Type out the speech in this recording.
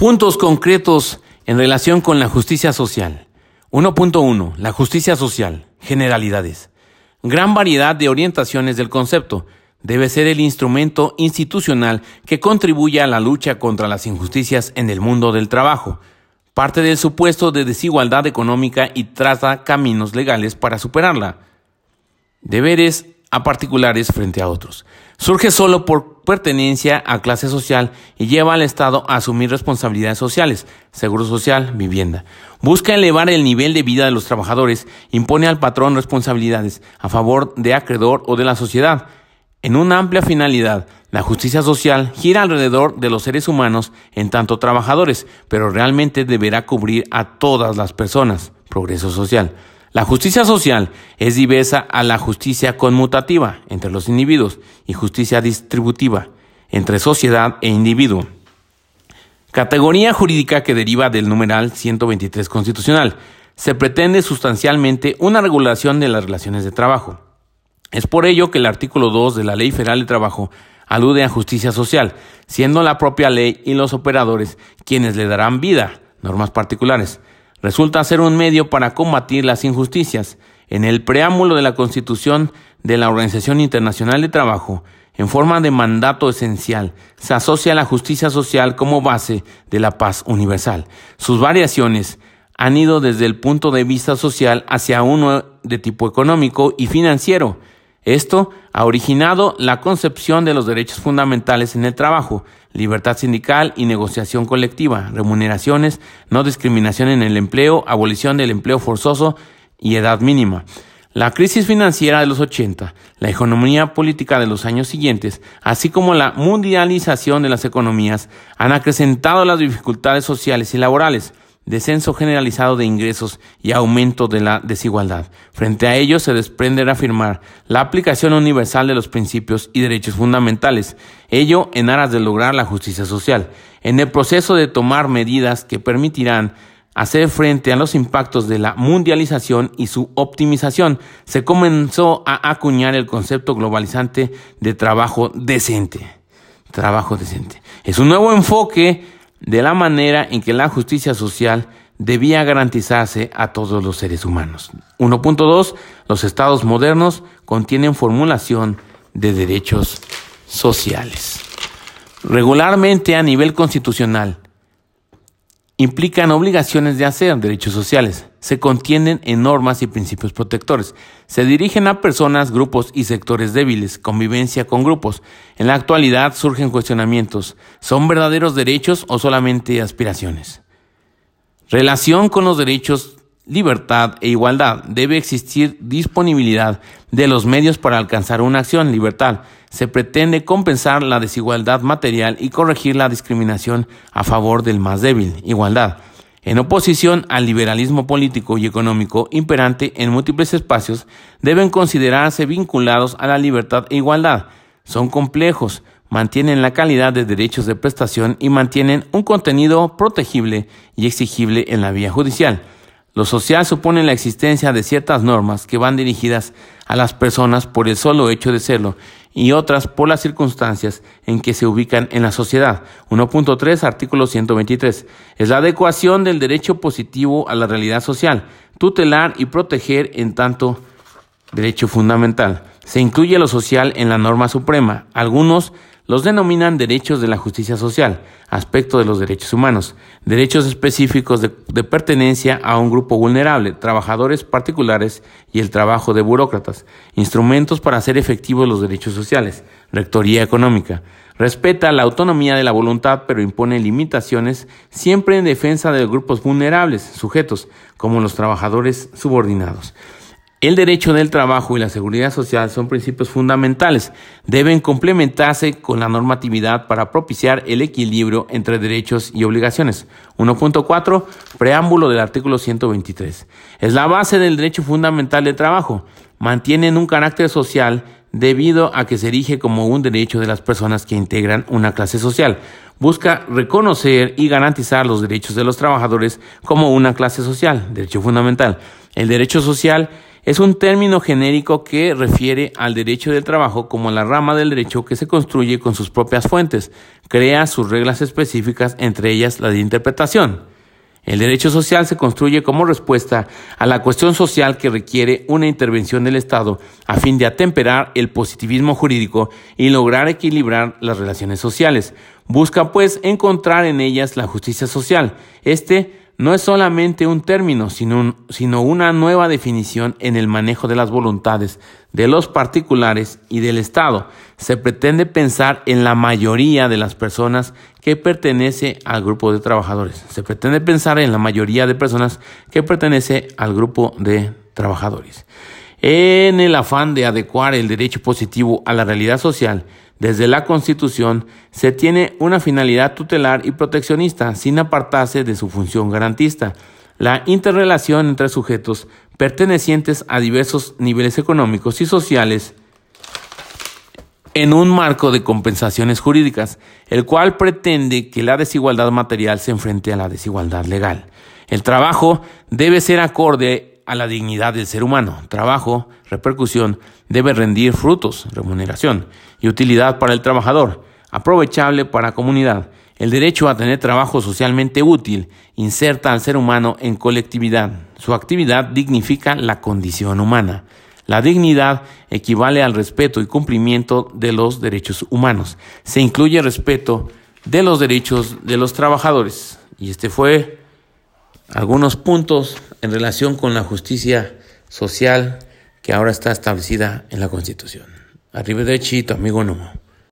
Puntos concretos en relación con la justicia social. 1.1. La justicia social. Generalidades. Gran variedad de orientaciones del concepto. Debe ser el instrumento institucional que contribuya a la lucha contra las injusticias en el mundo del trabajo. Parte del supuesto de desigualdad económica y traza caminos legales para superarla. Deberes a particulares frente a otros. Surge solo por pertenencia a clase social y lleva al Estado a asumir responsabilidades sociales, seguro social, vivienda. Busca elevar el nivel de vida de los trabajadores, impone al patrón responsabilidades a favor de acreedor o de la sociedad. En una amplia finalidad, la justicia social gira alrededor de los seres humanos en tanto trabajadores, pero realmente deberá cubrir a todas las personas. Progreso social. La justicia social es diversa a la justicia conmutativa entre los individuos y justicia distributiva entre sociedad e individuo. Categoría jurídica que deriva del numeral 123 constitucional. Se pretende sustancialmente una regulación de las relaciones de trabajo. Es por ello que el artículo 2 de la Ley Federal de Trabajo alude a justicia social, siendo la propia ley y los operadores quienes le darán vida, normas particulares resulta ser un medio para combatir las injusticias. En el preámbulo de la Constitución de la Organización Internacional de Trabajo, en forma de mandato esencial, se asocia la justicia social como base de la paz universal. Sus variaciones han ido desde el punto de vista social hacia uno de tipo económico y financiero. Esto ha originado la concepción de los derechos fundamentales en el trabajo, libertad sindical y negociación colectiva, remuneraciones, no discriminación en el empleo, abolición del empleo forzoso y edad mínima. La crisis financiera de los 80, la economía política de los años siguientes, así como la mundialización de las economías, han acrecentado las dificultades sociales y laborales descenso generalizado de ingresos y aumento de la desigualdad. Frente a ello se desprende reafirmar la aplicación universal de los principios y derechos fundamentales, ello en aras de lograr la justicia social. En el proceso de tomar medidas que permitirán hacer frente a los impactos de la mundialización y su optimización, se comenzó a acuñar el concepto globalizante de trabajo decente. Trabajo decente. Es un nuevo enfoque de la manera en que la justicia social debía garantizarse a todos los seres humanos. 1.2. Los estados modernos contienen formulación de derechos sociales. Regularmente a nivel constitucional, implican obligaciones de hacer derechos sociales, se contienen en normas y principios protectores, se dirigen a personas, grupos y sectores débiles, convivencia con grupos. En la actualidad surgen cuestionamientos, ¿son verdaderos derechos o solamente aspiraciones? Relación con los derechos, libertad e igualdad. Debe existir disponibilidad de los medios para alcanzar una acción, libertad se pretende compensar la desigualdad material y corregir la discriminación a favor del más débil, igualdad, en oposición al liberalismo político y económico imperante en múltiples espacios, deben considerarse vinculados a la libertad e igualdad. Son complejos, mantienen la calidad de derechos de prestación y mantienen un contenido protegible y exigible en la vía judicial. Lo social supone la existencia de ciertas normas que van dirigidas a las personas por el solo hecho de serlo y otras por las circunstancias en que se ubican en la sociedad. 1.3, artículo 123. Es la adecuación del derecho positivo a la realidad social, tutelar y proteger en tanto derecho fundamental. Se incluye lo social en la norma suprema. Algunos los denominan derechos de la justicia social, aspecto de los derechos humanos, derechos específicos de, pertenencia a un grupo vulnerable, trabajadores particulares y el trabajo de burócratas, instrumentos para hacer efectivos los derechos sociales, rectoría económica. Respeta la autonomía de la voluntad, pero impone limitaciones siempre en defensa de grupos vulnerables, sujetos, como los trabajadores subordinados. El derecho del trabajo y la seguridad social son principios fundamentales. Deben complementarse con la normatividad para propiciar el equilibrio entre derechos y obligaciones. 1.4. Preámbulo del artículo 123. Es la base del derecho fundamental del trabajo. Mantienen un carácter social debido a que se erige como un derecho de las personas que integran una clase social. Busca reconocer y garantizar los derechos de los trabajadores como una clase social, derecho fundamental. El derecho social es un término genérico que refiere al derecho del trabajo como la rama del derecho que se construye con sus propias fuentes, crea sus reglas específicas, entre ellas la de interpretación. El derecho social se construye como respuesta a la cuestión social que requiere una intervención del Estado a fin de atemperar el positivismo jurídico y lograr equilibrar las relaciones sociales. Busca pues encontrar en ellas la justicia social. Este no es solamente un término, sino, una nueva definición en el manejo de las voluntades de los particulares y del Estado. Se pretende pensar en la mayoría de las personas que pertenece al grupo de trabajadores. Se pretende pensar en la mayoría de personas que pertenece al grupo de trabajadores. En el afán de adecuar el derecho positivo a la realidad social, desde la Constitución se tiene una finalidad tutelar y proteccionista sin apartarse de su función garantista. La interrelación entre sujetos pertenecientes a diversos niveles económicos y sociales en un marco de compensaciones jurídicas, el cual pretende que la desigualdad material se enfrente a la desigualdad legal. El trabajo debe ser acorde a la dignidad del ser humano. Trabajo, repercusión, debe rendir frutos, remuneración y utilidad para el trabajador, aprovechable para comunidad. El derecho a tener trabajo socialmente útil inserta al ser humano en colectividad. Su actividad dignifica la condición humana. La dignidad equivale al respeto y cumplimiento de los derechos humanos. Se incluye respeto de los derechos de los trabajadores. Y este fue algunos puntos en relación con la justicia social que ahora está establecida en la Constitución. Arriba de tu amigo Nomo.